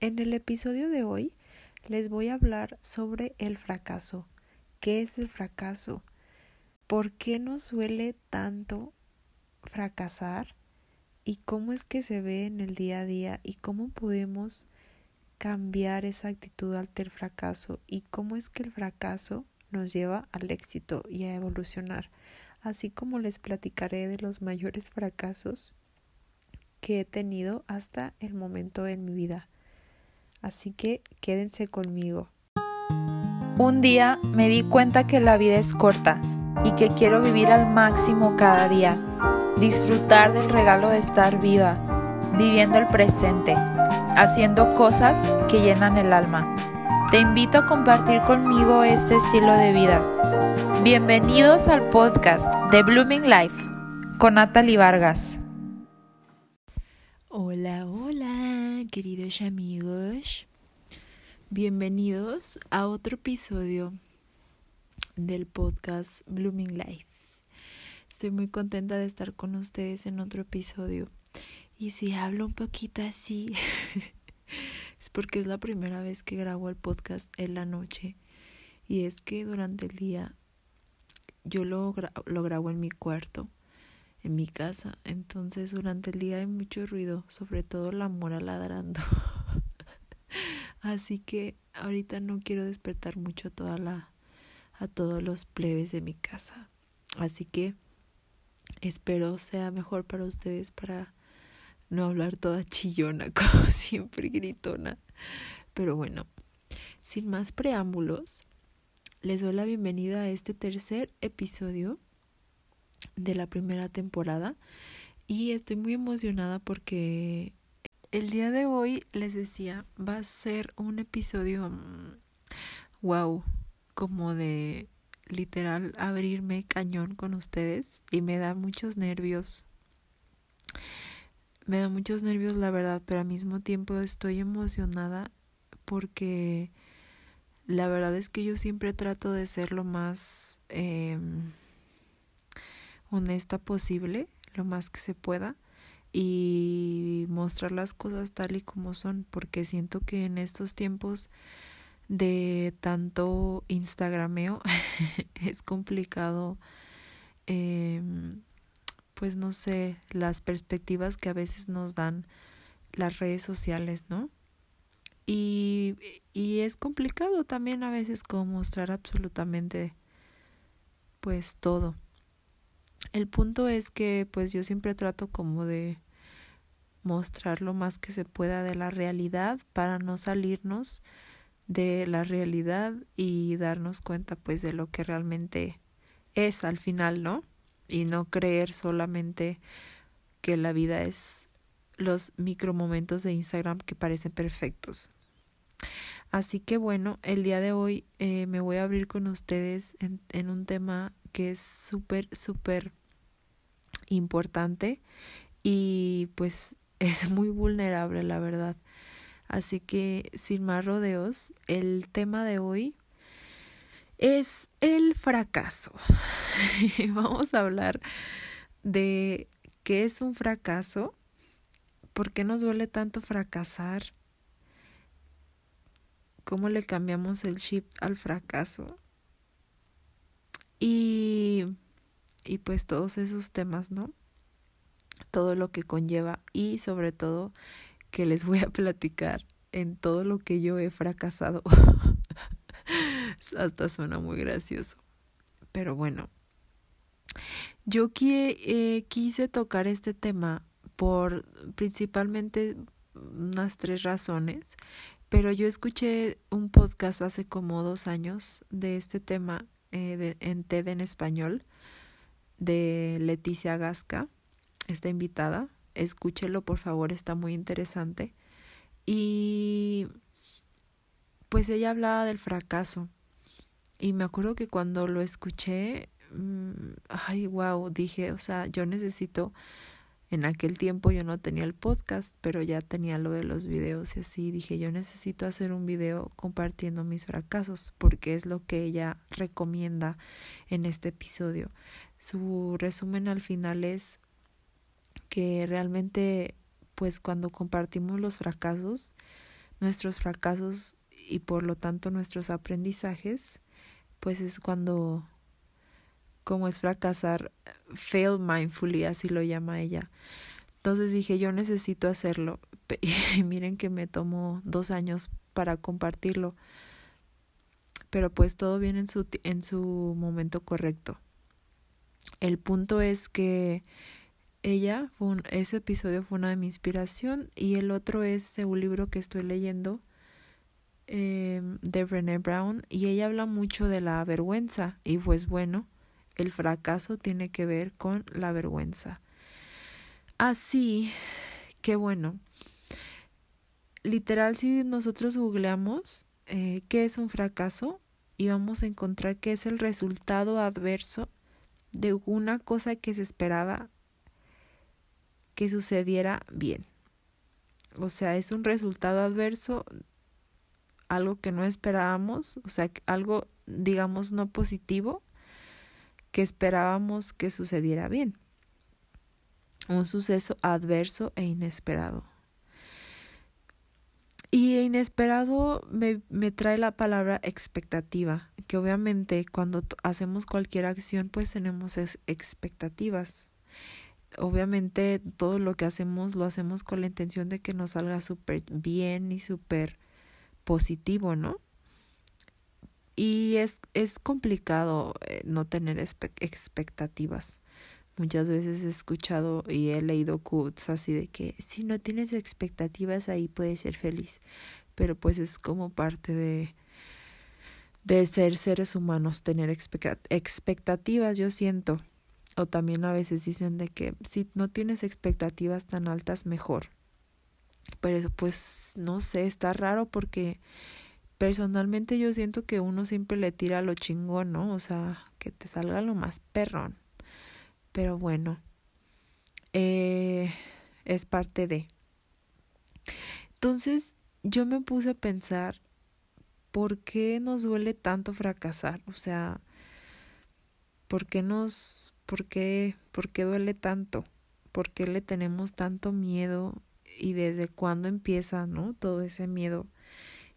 En el episodio de hoy les voy a hablar sobre el fracaso. ¿Qué es el fracaso? ¿Por qué nos suele tanto fracasar? ¿Y cómo es que se ve en el día a día? ¿Y cómo podemos cambiar esa actitud ante el fracaso? ¿Y cómo es que el fracaso nos lleva al éxito y a evolucionar? Así como les platicaré de los mayores fracasos que he tenido hasta el momento en mi vida. Así que quédense conmigo. Un día me di cuenta que la vida es corta y que quiero vivir al máximo cada día, disfrutar del regalo de estar viva, viviendo el presente, haciendo cosas que llenan el alma. Te invito a compartir conmigo este estilo de vida. Bienvenidos al podcast de Blooming Life con Natalie Vargas. Hola, hola, queridos amigos. Bienvenidos a otro episodio del podcast Blooming Life. Estoy muy contenta de estar con ustedes en otro episodio. Y si hablo un poquito así, es porque es la primera vez que grabo el podcast en la noche. Y es que durante el día yo lo, lo grabo en mi cuarto en mi casa. Entonces durante el día hay mucho ruido, sobre todo la mora ladrando. Así que ahorita no quiero despertar mucho a toda la a todos los plebes de mi casa. Así que espero sea mejor para ustedes para no hablar toda chillona como siempre gritona. Pero bueno, sin más preámbulos, les doy la bienvenida a este tercer episodio de la primera temporada y estoy muy emocionada porque el día de hoy les decía va a ser un episodio wow mm, como de literal abrirme cañón con ustedes y me da muchos nervios. Me da muchos nervios la verdad pero al mismo tiempo estoy emocionada porque la verdad es que yo siempre trato de ser lo más eh, honesta posible, lo más que se pueda, y mostrar las cosas tal y como son, porque siento que en estos tiempos de tanto Instagrameo es complicado, eh, pues no sé, las perspectivas que a veces nos dan las redes sociales, ¿no? Y, y es complicado también a veces como mostrar absolutamente pues todo. El punto es que pues yo siempre trato como de mostrar lo más que se pueda de la realidad para no salirnos de la realidad y darnos cuenta pues de lo que realmente es al final, ¿no? Y no creer solamente que la vida es los micromomentos de Instagram que parecen perfectos. Así que bueno, el día de hoy eh, me voy a abrir con ustedes en, en un tema que es súper, súper importante y pues es muy vulnerable, la verdad. Así que sin más rodeos, el tema de hoy es el fracaso. Vamos a hablar de qué es un fracaso, por qué nos duele tanto fracasar, cómo le cambiamos el chip al fracaso y, y pues todos esos temas, ¿no? Todo lo que conlleva y sobre todo que les voy a platicar en todo lo que yo he fracasado. Hasta suena muy gracioso. Pero bueno, yo eh, quise tocar este tema por principalmente unas tres razones, pero yo escuché un podcast hace como dos años de este tema eh, en TED en español de Leticia Gasca, esta invitada. Escúchelo, por favor, está muy interesante. Y pues ella hablaba del fracaso. Y me acuerdo que cuando lo escuché, mm, ay, wow, dije, o sea, yo necesito en aquel tiempo yo no tenía el podcast, pero ya tenía lo de los videos y así dije, yo necesito hacer un video compartiendo mis fracasos porque es lo que ella recomienda en este episodio. Su resumen al final es que realmente pues cuando compartimos los fracasos nuestros fracasos y por lo tanto nuestros aprendizajes, pues es cuando, como es fracasar, fail mindfully, así lo llama ella. Entonces dije, yo necesito hacerlo. Y miren que me tomó dos años para compartirlo. Pero pues todo viene en su, en su momento correcto. El punto es que ella, ese episodio fue una de mi inspiración y el otro es un libro que estoy leyendo eh, de Brené Brown y ella habla mucho de la vergüenza y pues bueno, el fracaso tiene que ver con la vergüenza. Así que bueno, literal si nosotros googleamos eh, qué es un fracaso y vamos a encontrar que es el resultado adverso de una cosa que se esperaba que sucediera bien. O sea, es un resultado adverso, algo que no esperábamos, o sea, algo, digamos, no positivo, que esperábamos que sucediera bien. Un suceso adverso e inesperado. Y inesperado me, me, trae la palabra expectativa, que obviamente cuando hacemos cualquier acción pues tenemos expectativas obviamente todo lo que hacemos lo hacemos con la intención de que nos salga súper bien y súper positivo, ¿no? Y es, es complicado eh, no tener expectativas. Muchas veces he escuchado y he leído quotes así de que si no tienes expectativas ahí puedes ser feliz. Pero pues es como parte de, de ser seres humanos, tener expectativas, yo siento o también a veces dicen de que si no tienes expectativas tan altas, mejor. Pero pues no sé, está raro porque personalmente yo siento que uno siempre le tira lo chingón, ¿no? O sea, que te salga lo más perrón. Pero bueno, eh, es parte de. Entonces yo me puse a pensar, ¿por qué nos duele tanto fracasar? O sea, ¿por qué nos ¿Por qué, ¿Por qué duele tanto? ¿Por qué le tenemos tanto miedo? ¿Y desde cuándo empieza, no? Todo ese miedo.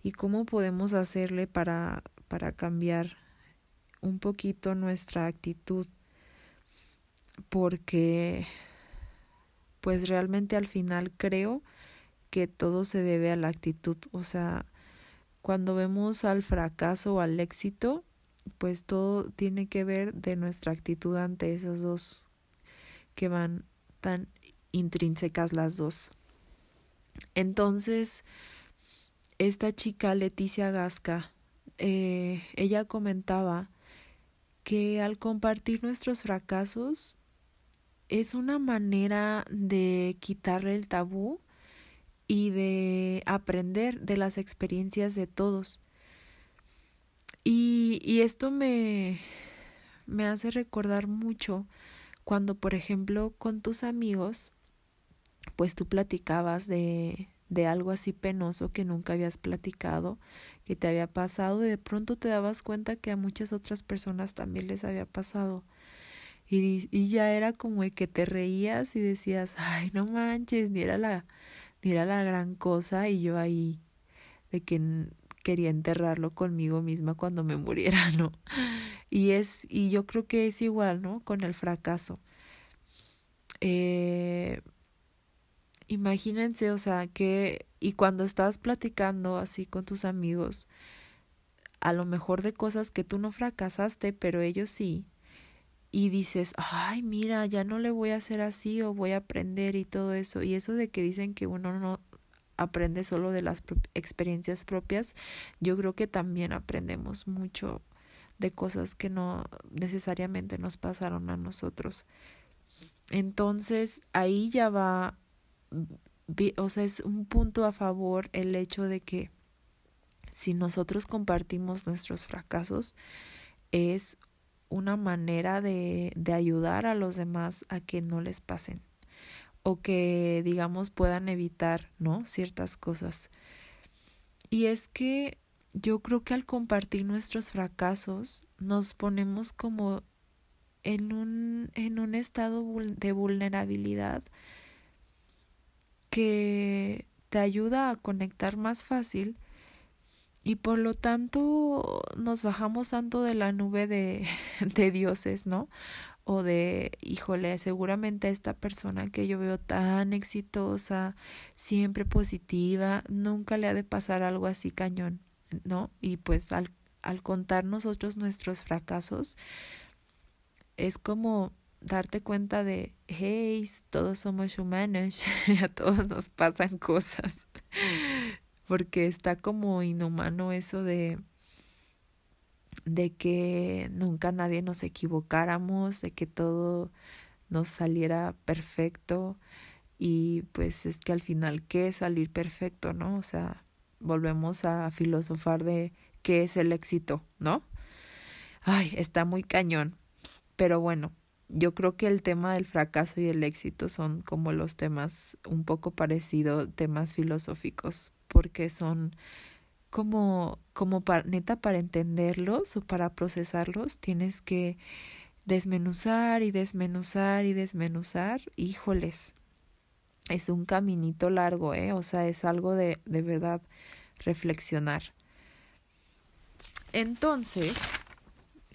¿Y cómo podemos hacerle para, para cambiar un poquito nuestra actitud? Porque, pues realmente al final creo que todo se debe a la actitud. O sea, cuando vemos al fracaso o al éxito, pues todo tiene que ver de nuestra actitud ante esas dos que van tan intrínsecas las dos. Entonces, esta chica Leticia Gasca, eh, ella comentaba que al compartir nuestros fracasos es una manera de quitarle el tabú y de aprender de las experiencias de todos. Y, y esto me, me hace recordar mucho cuando, por ejemplo, con tus amigos, pues tú platicabas de, de algo así penoso que nunca habías platicado, que te había pasado, y de pronto te dabas cuenta que a muchas otras personas también les había pasado. Y, y ya era como que te reías y decías, ay, no manches, ni era la, ni era la gran cosa, y yo ahí, de que quería enterrarlo conmigo misma cuando me muriera, ¿no? Y es, y yo creo que es igual, ¿no? Con el fracaso. Eh, imagínense, o sea, que, y cuando estás platicando así con tus amigos, a lo mejor de cosas que tú no fracasaste, pero ellos sí, y dices, ay, mira, ya no le voy a hacer así o voy a aprender y todo eso, y eso de que dicen que uno no, aprende solo de las experiencias propias, yo creo que también aprendemos mucho de cosas que no necesariamente nos pasaron a nosotros. Entonces, ahí ya va, o sea, es un punto a favor el hecho de que si nosotros compartimos nuestros fracasos, es una manera de, de ayudar a los demás a que no les pasen o que digamos puedan evitar, ¿no? Ciertas cosas. Y es que yo creo que al compartir nuestros fracasos nos ponemos como en un, en un estado de vulnerabilidad que te ayuda a conectar más fácil y por lo tanto nos bajamos tanto de la nube de, dioses, ¿no? O de, híjole, seguramente esta persona que yo veo tan exitosa, siempre positiva, nunca le ha de pasar algo así cañón, ¿no? Y pues al, al contar nosotros nuestros fracasos, es como darte cuenta de, hey, todos somos humanos, a todos nos pasan cosas porque está como inhumano eso de de que nunca nadie nos equivocáramos, de que todo nos saliera perfecto y pues es que al final qué es salir perfecto, ¿no? O sea, volvemos a filosofar de qué es el éxito, ¿no? Ay, está muy cañón. Pero bueno, yo creo que el tema del fracaso y el éxito son como los temas un poco parecidos, temas filosóficos, porque son como, como para, neta para entenderlos o para procesarlos tienes que desmenuzar y desmenuzar y desmenuzar, híjoles, es un caminito largo, ¿eh? O sea, es algo de, de verdad reflexionar. Entonces,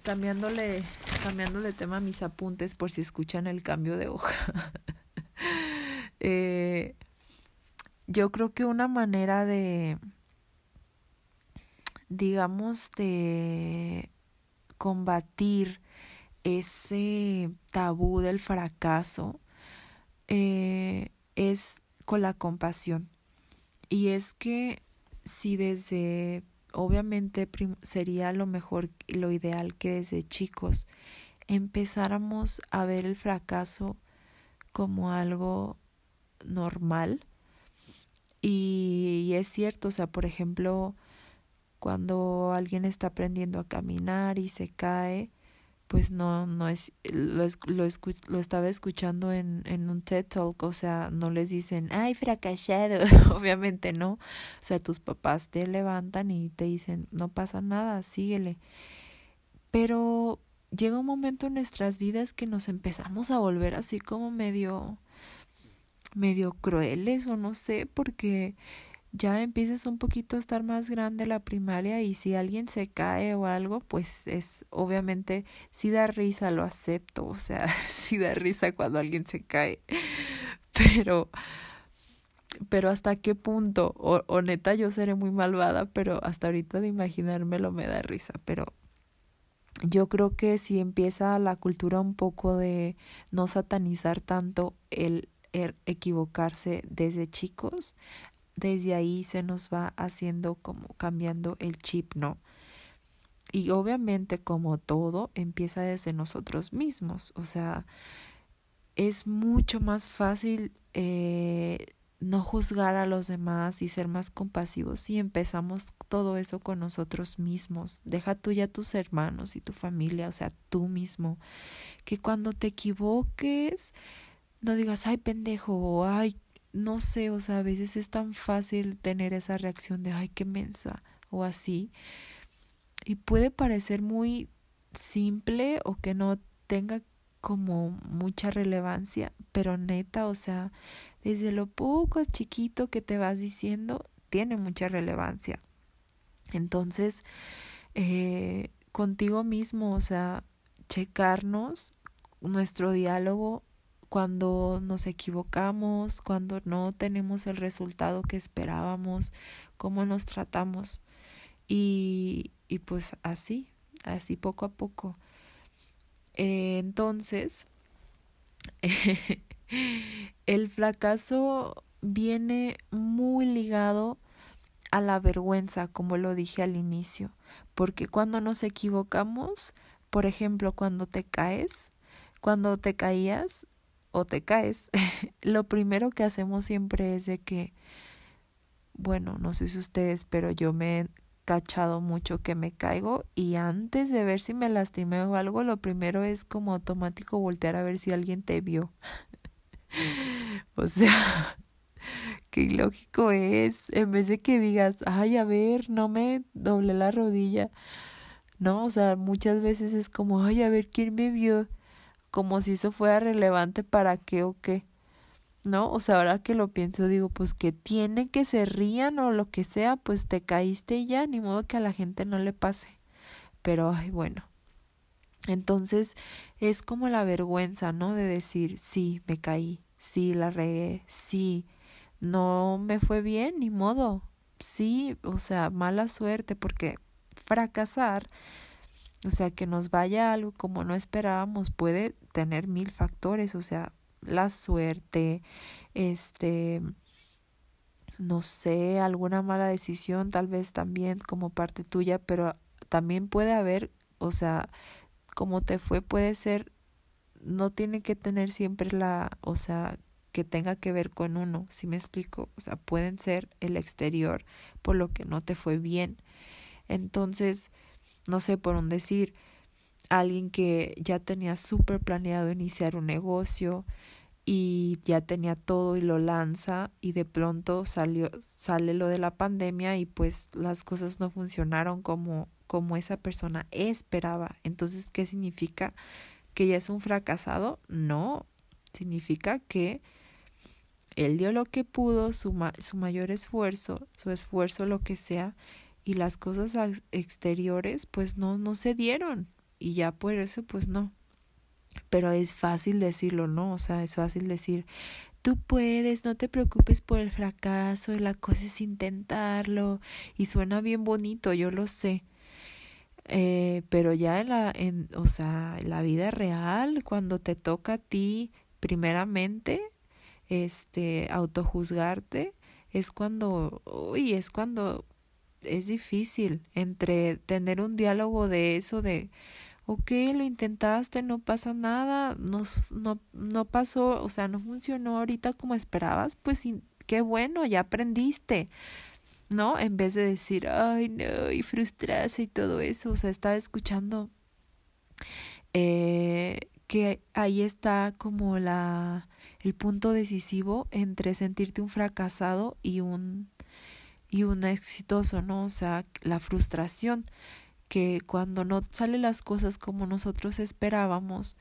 cambiándole, cambiando de tema mis apuntes por si escuchan el cambio de hoja. eh, yo creo que una manera de, digamos, de combatir ese tabú del fracaso eh, es con la compasión. Y es que si desde, obviamente sería lo mejor, lo ideal que desde chicos empezáramos a ver el fracaso como algo normal, y, es cierto, o sea, por ejemplo, cuando alguien está aprendiendo a caminar y se cae, pues no, no es, lo, lo, lo estaba escuchando en, en un TED Talk, o sea, no les dicen, ay, fracasado, obviamente no, o sea, tus papás te levantan y te dicen, no pasa nada, síguele, pero llega un momento en nuestras vidas que nos empezamos a volver así como medio, medio crueles o no sé, porque ya empiezas un poquito a estar más grande la primaria y si alguien se cae o algo, pues es obviamente si da risa, lo acepto, o sea, si da risa cuando alguien se cae, pero pero hasta qué punto, o, o neta yo seré muy malvada, pero hasta ahorita de imaginármelo me da risa, pero yo creo que si empieza la cultura un poco de no satanizar tanto el Er, equivocarse desde chicos, desde ahí se nos va haciendo como cambiando el chip, ¿no? Y obviamente como todo empieza desde nosotros mismos, o sea, es mucho más fácil eh, no juzgar a los demás y ser más compasivos si empezamos todo eso con nosotros mismos. Deja tú ya tus hermanos y tu familia, o sea, tú mismo, que cuando te equivoques, no digas, ay pendejo, ay, no sé, o sea, a veces es tan fácil tener esa reacción de, ay, qué mensa, o así. Y puede parecer muy simple o que no tenga como mucha relevancia, pero neta, o sea, desde lo poco chiquito que te vas diciendo, tiene mucha relevancia. Entonces, eh, contigo mismo, o sea, checarnos nuestro diálogo cuando nos equivocamos, cuando no tenemos el resultado que esperábamos, cómo nos tratamos. Y, y pues así, así poco a poco. Eh, entonces, el fracaso viene muy ligado a la vergüenza, como lo dije al inicio, porque cuando nos equivocamos, por ejemplo, cuando te caes, cuando te caías, o te caes, lo primero que hacemos siempre es de que, bueno, no sé si ustedes, pero yo me he cachado mucho que me caigo y antes de ver si me lastimé o algo, lo primero es como automático voltear a ver si alguien te vio. o sea, qué ilógico es, en vez de que digas, ay, a ver, no me doblé la rodilla. No, o sea, muchas veces es como, ay, a ver, ¿quién me vio? Como si eso fuera relevante para qué o qué. ¿no? O sea, ahora que lo pienso, digo, pues que tiene que se rían o lo que sea, pues te caíste y ya, ni modo que a la gente no le pase. Pero, ay, bueno. Entonces, es como la vergüenza, ¿no? De decir, sí, me caí, sí, la regué, sí, no me fue bien, ni modo. Sí, o sea, mala suerte, porque fracasar, o sea, que nos vaya algo como no esperábamos, puede tener mil factores, o sea, la suerte, este, no sé, alguna mala decisión, tal vez también como parte tuya, pero también puede haber, o sea, como te fue, puede ser, no tiene que tener siempre la, o sea, que tenga que ver con uno, si me explico, o sea, pueden ser el exterior por lo que no te fue bien. Entonces, no sé, por un decir, alguien que ya tenía súper planeado iniciar un negocio y ya tenía todo y lo lanza y de pronto salió sale lo de la pandemia y pues las cosas no funcionaron como como esa persona esperaba. Entonces, ¿qué significa? ¿Que ya es un fracasado? No, significa que él dio lo que pudo, su, su mayor esfuerzo, su esfuerzo, lo que sea, y las cosas exteriores pues no, no se dieron y ya por eso pues no. Pero es fácil decirlo, ¿no? O sea, es fácil decir, tú puedes, no te preocupes por el fracaso, la cosa es intentarlo y suena bien bonito, yo lo sé. Eh, pero ya en la, en, o sea, en la vida real, cuando te toca a ti, primeramente, este, autojuzgarte, es cuando, uy, es cuando es difícil entre tener un diálogo de eso de ok, lo intentaste, no pasa nada, no, no, no pasó, o sea, no funcionó ahorita como esperabas, pues qué bueno, ya aprendiste, ¿no? En vez de decir, ay, no, y frustrarse y todo eso, o sea, estaba escuchando eh, que ahí está como la el punto decisivo entre sentirte un fracasado y un y un exitoso, ¿no? O sea, la frustración que cuando no salen las cosas como nosotros esperábamos,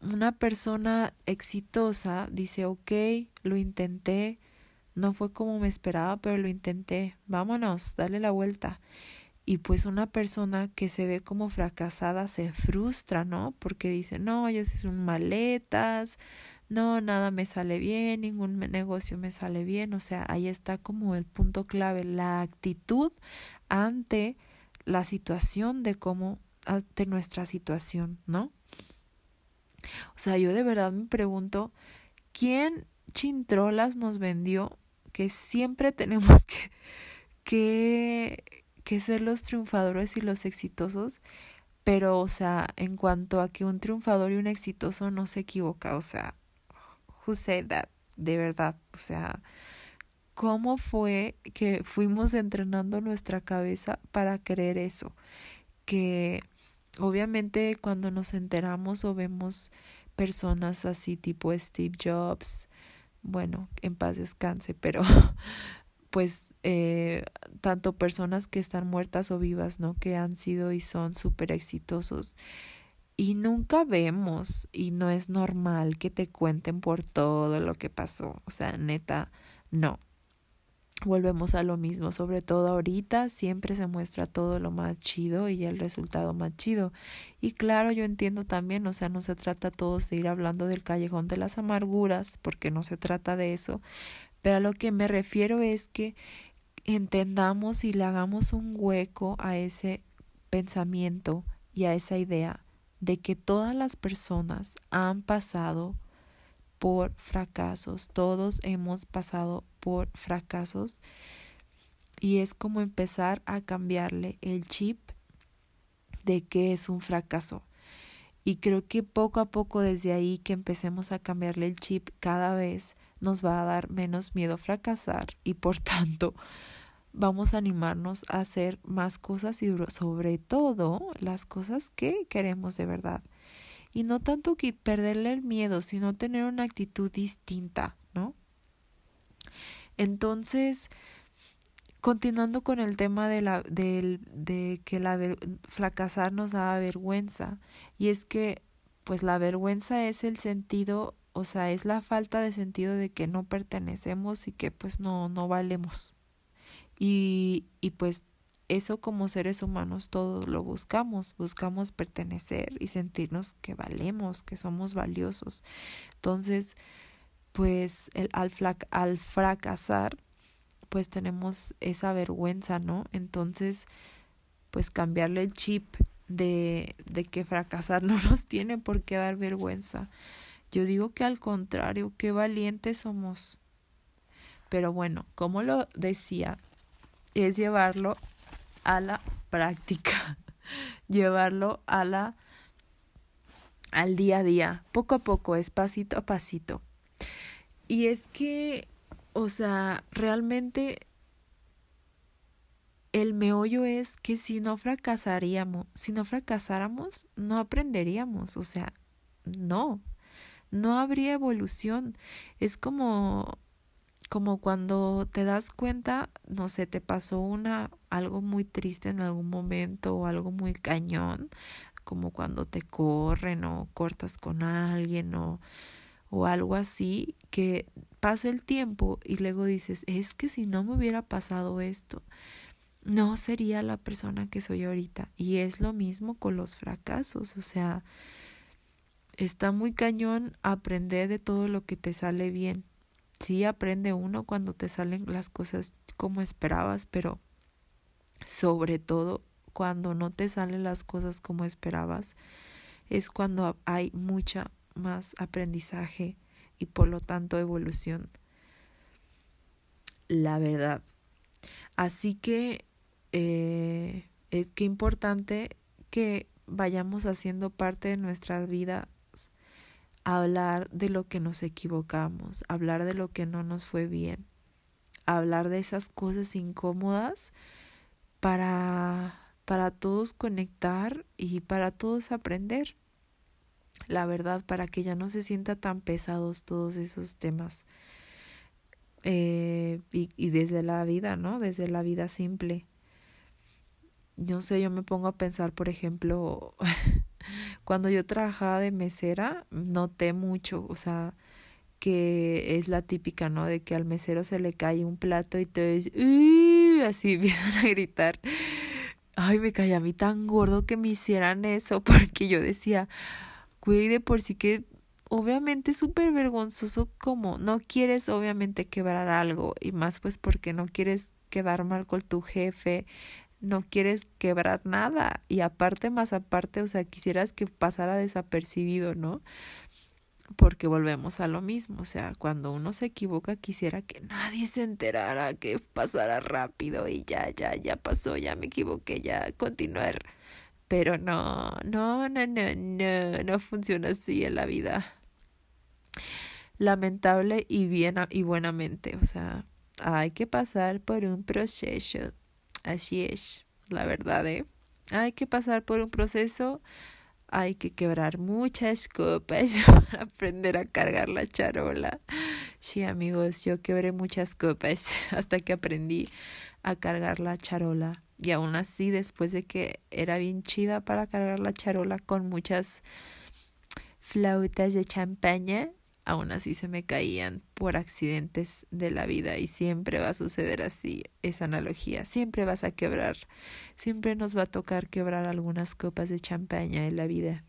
una persona exitosa dice, ok, lo intenté, no fue como me esperaba, pero lo intenté, vámonos, dale la vuelta. Y pues una persona que se ve como fracasada se frustra, ¿no? Porque dice, no, yo soy un maletas, no, nada me sale bien, ningún negocio me sale bien. O sea, ahí está como el punto clave, la actitud ante la situación de cómo, ante nuestra situación, ¿no? O sea, yo de verdad me pregunto, ¿quién chintrolas nos vendió que siempre tenemos que, que, que ser los triunfadores y los exitosos? Pero, o sea, en cuanto a que un triunfador y un exitoso no se equivoca, o sea, who said that? De verdad, o sea, cómo fue que fuimos entrenando nuestra cabeza para creer eso. Que obviamente cuando nos enteramos o vemos personas así tipo Steve Jobs, bueno, en paz descanse, pero pues eh, tanto personas que están muertas o vivas, ¿no? Que han sido y son súper exitosos. Y nunca vemos y no es normal que te cuenten por todo lo que pasó. O sea, neta, no volvemos a lo mismo, sobre todo ahorita siempre se muestra todo lo más chido y el resultado más chido. Y claro, yo entiendo también, o sea, no se trata todos de ir hablando del callejón de las amarguras, porque no se trata de eso, pero a lo que me refiero es que entendamos y le hagamos un hueco a ese pensamiento y a esa idea de que todas las personas han pasado por fracasos, todos hemos pasado por fracasos y es como empezar a cambiarle el chip de que es un fracaso. Y creo que poco a poco desde ahí que empecemos a cambiarle el chip cada vez nos va a dar menos miedo fracasar y por tanto vamos a animarnos a hacer más cosas y sobre todo las cosas que queremos de verdad. Y no tanto que perderle el miedo, sino tener una actitud distinta. Entonces, continuando con el tema de, la, de, de que la fracasar nos da vergüenza, y es que pues la vergüenza es el sentido o sea, es la falta de sentido de que no pertenecemos y que pues no, no valemos. Y, y pues eso como seres humanos todos lo buscamos, buscamos pertenecer y sentirnos que valemos, que somos valiosos. Entonces, pues el, al, al fracasar, pues tenemos esa vergüenza, ¿no? Entonces, pues cambiarle el chip de, de que fracasar no nos tiene por qué dar vergüenza. Yo digo que al contrario, qué valientes somos. Pero bueno, como lo decía, es llevarlo a la práctica, llevarlo a la al día a día, poco a poco, es pasito a pasito. Y es que, o sea, realmente el meollo es que si no fracasaríamos, si no fracasáramos, no aprenderíamos, o sea, no, no habría evolución. Es como como cuando te das cuenta, no sé, te pasó una algo muy triste en algún momento o algo muy cañón, como cuando te corren o cortas con alguien o o algo así, que pasa el tiempo y luego dices, es que si no me hubiera pasado esto, no sería la persona que soy ahorita. Y es lo mismo con los fracasos, o sea, está muy cañón aprender de todo lo que te sale bien. Sí aprende uno cuando te salen las cosas como esperabas, pero sobre todo cuando no te salen las cosas como esperabas, es cuando hay mucha más aprendizaje y por lo tanto evolución. La verdad. Así que eh, es que importante que vayamos haciendo parte de nuestra vida hablar de lo que nos equivocamos, hablar de lo que no nos fue bien, hablar de esas cosas incómodas para, para todos conectar y para todos aprender. La verdad, para que ya no se sienta tan pesados todos esos temas. Eh, y, desde la vida, ¿no? Desde la vida simple. No sé, yo me pongo a pensar, por ejemplo, Cuando yo trabajaba de mesera, noté mucho, o sea, que es la típica, ¿no? De que al mesero se le cae un plato y te así empiezan a gritar. Ay, me caía a mí tan gordo que me hicieran eso, porque yo decía, güey, de por sí que obviamente súper vergonzoso como no quieres obviamente quebrar algo y más pues porque no quieres quedar mal con tu jefe, no quieres quebrar nada y aparte más aparte, o sea, quisieras que pasara desapercibido, ¿no? Porque volvemos a lo mismo, o sea, cuando uno se equivoca quisiera que nadie se enterara, que pasara rápido y ya, ya, ya pasó, ya me equivoqué, ya continuar. Pero no, no, no, no, no, no funciona así en la vida. Lamentable y bien y buenamente, o sea, hay que pasar por un proceso Así es, la verdad, ¿eh? Hay que pasar por un proceso, hay que quebrar muchas copas para aprender a cargar la charola. Sí, amigos, yo quebré muchas copas hasta que aprendí a cargar la charola. Y aún así, después de que era bien chida para cargar la charola con muchas flautas de champaña, aún así se me caían por accidentes de la vida y siempre va a suceder así esa analogía, siempre vas a quebrar, siempre nos va a tocar quebrar algunas copas de champaña en la vida,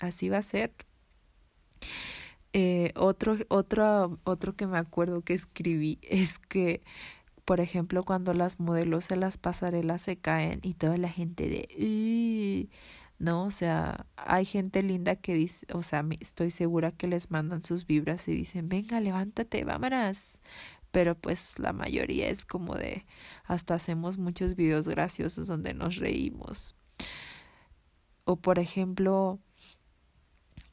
así va a ser. Eh, otro, otro, otro que me acuerdo que escribí es que, por ejemplo, cuando las modelos en las pasarelas se caen y toda la gente de... ¿no? O sea, hay gente linda que dice, o sea, estoy segura que les mandan sus vibras y dicen, venga, levántate, vámonos. Pero pues la mayoría es como de, hasta hacemos muchos videos graciosos donde nos reímos. O por ejemplo,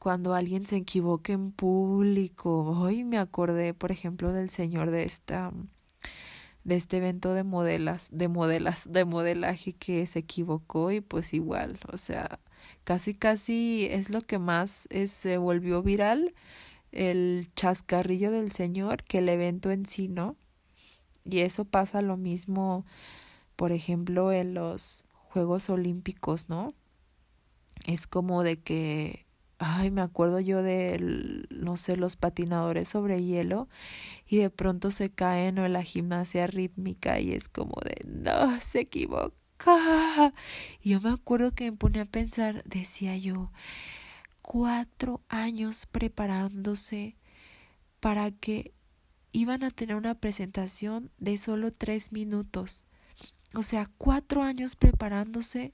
cuando alguien se equivoca en público, hoy me acordé, por ejemplo, del señor de esta de este evento de modelas, de modelas, de modelaje que se equivocó y pues igual, o sea, casi casi es lo que más se volvió viral el chascarrillo del señor que el evento en sí, ¿no? Y eso pasa lo mismo, por ejemplo, en los Juegos Olímpicos, ¿no? Es como de que ay, me acuerdo yo de, no sé, los patinadores sobre hielo y de pronto se caen o la gimnasia rítmica y es como de, no, se equivoca. Y yo me acuerdo que me pone a pensar, decía yo, cuatro años preparándose para que iban a tener una presentación de solo tres minutos. O sea, cuatro años preparándose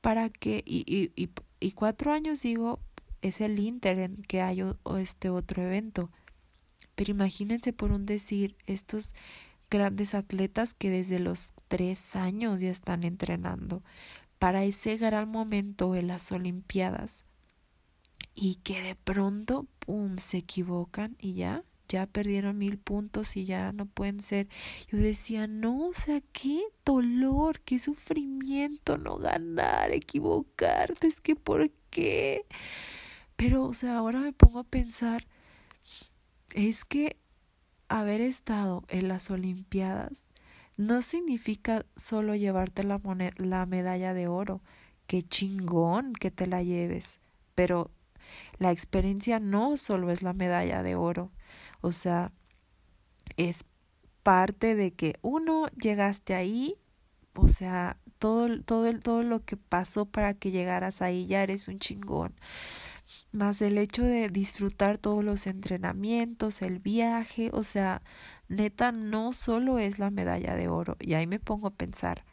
para que, y, y, y cuatro años digo, es el Inter en que hay este otro evento. Pero imagínense por un decir, estos grandes atletas que desde los tres años ya están entrenando para ese gran momento en las Olimpiadas y que de pronto, ¡pum!, se equivocan y ya, ya perdieron mil puntos y ya no pueden ser. Yo decía, no, o sea, qué dolor, qué sufrimiento no ganar, equivocarte, es que ¿por qué? Pero, o sea, ahora me pongo a pensar, es que haber estado en las Olimpiadas no significa solo llevarte la, la medalla de oro, qué chingón que te la lleves, pero la experiencia no solo es la medalla de oro, o sea, es parte de que uno llegaste ahí, o sea, todo, todo, todo lo que pasó para que llegaras ahí, ya eres un chingón más el hecho de disfrutar todos los entrenamientos, el viaje, o sea, neta, no solo es la medalla de oro. Y ahí me pongo a pensar,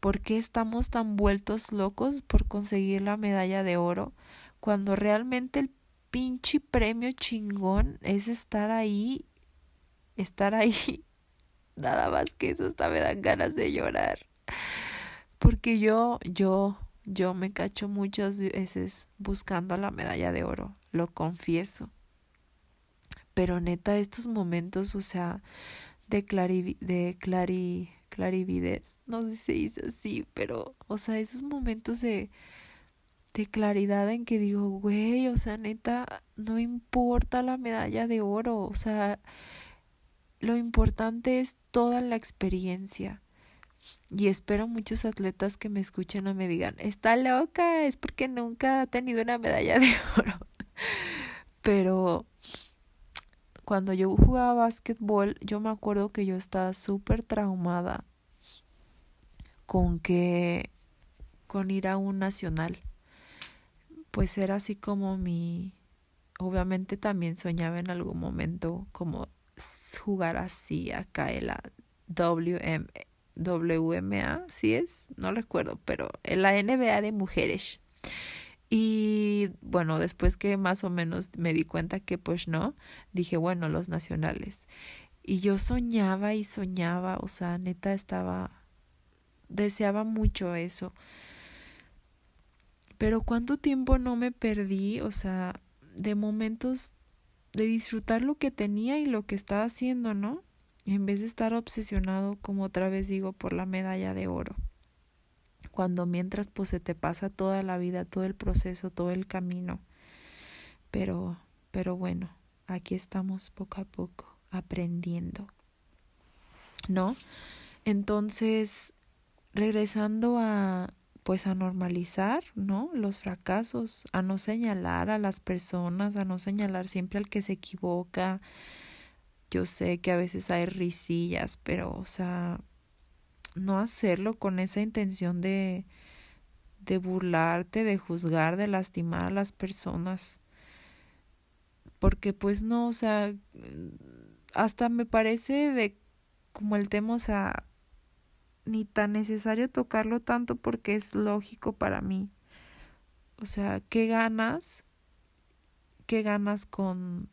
¿por qué estamos tan vueltos locos por conseguir la medalla de oro cuando realmente el pinche premio chingón es estar ahí, estar ahí? Nada más que eso hasta me dan ganas de llorar. Porque yo, yo, yo me cacho muchas veces buscando la medalla de oro, lo confieso. Pero neta, estos momentos, o sea, de clari, de clari, clarividez, no sé si se dice así, pero, o sea, esos momentos de, de claridad en que digo, güey, o sea, neta, no importa la medalla de oro, o sea, lo importante es toda la experiencia. Y espero muchos atletas que me escuchen o me digan, está loca, es porque nunca ha tenido una medalla de oro. Pero cuando yo jugaba básquetbol, yo me acuerdo que yo estaba súper traumada con que, con ir a un nacional. Pues era así como mi, obviamente también soñaba en algún momento como jugar así acá en la WM, WMA, si es, no recuerdo, pero la NBA de mujeres. Y bueno, después que más o menos me di cuenta que pues no, dije, bueno, los nacionales. Y yo soñaba y soñaba, o sea, neta estaba, deseaba mucho eso. Pero cuánto tiempo no me perdí, o sea, de momentos de disfrutar lo que tenía y lo que estaba haciendo, ¿no? En vez de estar obsesionado, como otra vez digo, por la medalla de oro. Cuando mientras pues se te pasa toda la vida, todo el proceso, todo el camino. Pero, pero bueno, aquí estamos poco a poco aprendiendo. ¿No? Entonces, regresando a pues a normalizar, ¿no? Los fracasos, a no señalar a las personas, a no señalar siempre al que se equivoca, yo sé que a veces hay risillas, pero, o sea, no hacerlo con esa intención de, de burlarte, de juzgar, de lastimar a las personas. Porque pues no, o sea, hasta me parece de como el tema, o sea, ni tan necesario tocarlo tanto porque es lógico para mí. O sea, ¿qué ganas? ¿Qué ganas con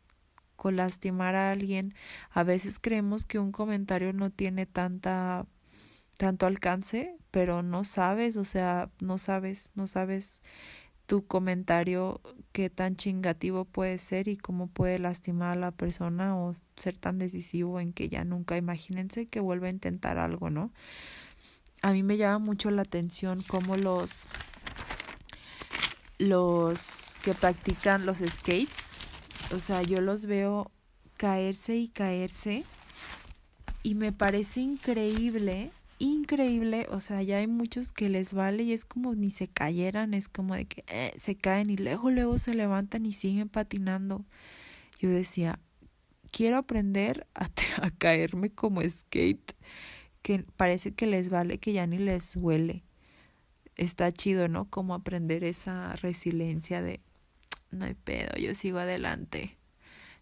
lastimar a alguien. A veces creemos que un comentario no tiene tanta tanto alcance, pero no sabes, o sea, no sabes, no sabes tu comentario qué tan chingativo puede ser y cómo puede lastimar a la persona o ser tan decisivo en que ya nunca imagínense que vuelva a intentar algo, ¿no? A mí me llama mucho la atención cómo los los que practican los skates o sea, yo los veo caerse y caerse y me parece increíble, increíble, o sea, ya hay muchos que les vale y es como ni se cayeran, es como de que eh, se caen y luego, luego se levantan y siguen patinando. Yo decía, quiero aprender a, a caerme como skate, que parece que les vale, que ya ni les huele. Está chido, ¿no? Como aprender esa resiliencia de, no hay pedo, yo sigo adelante.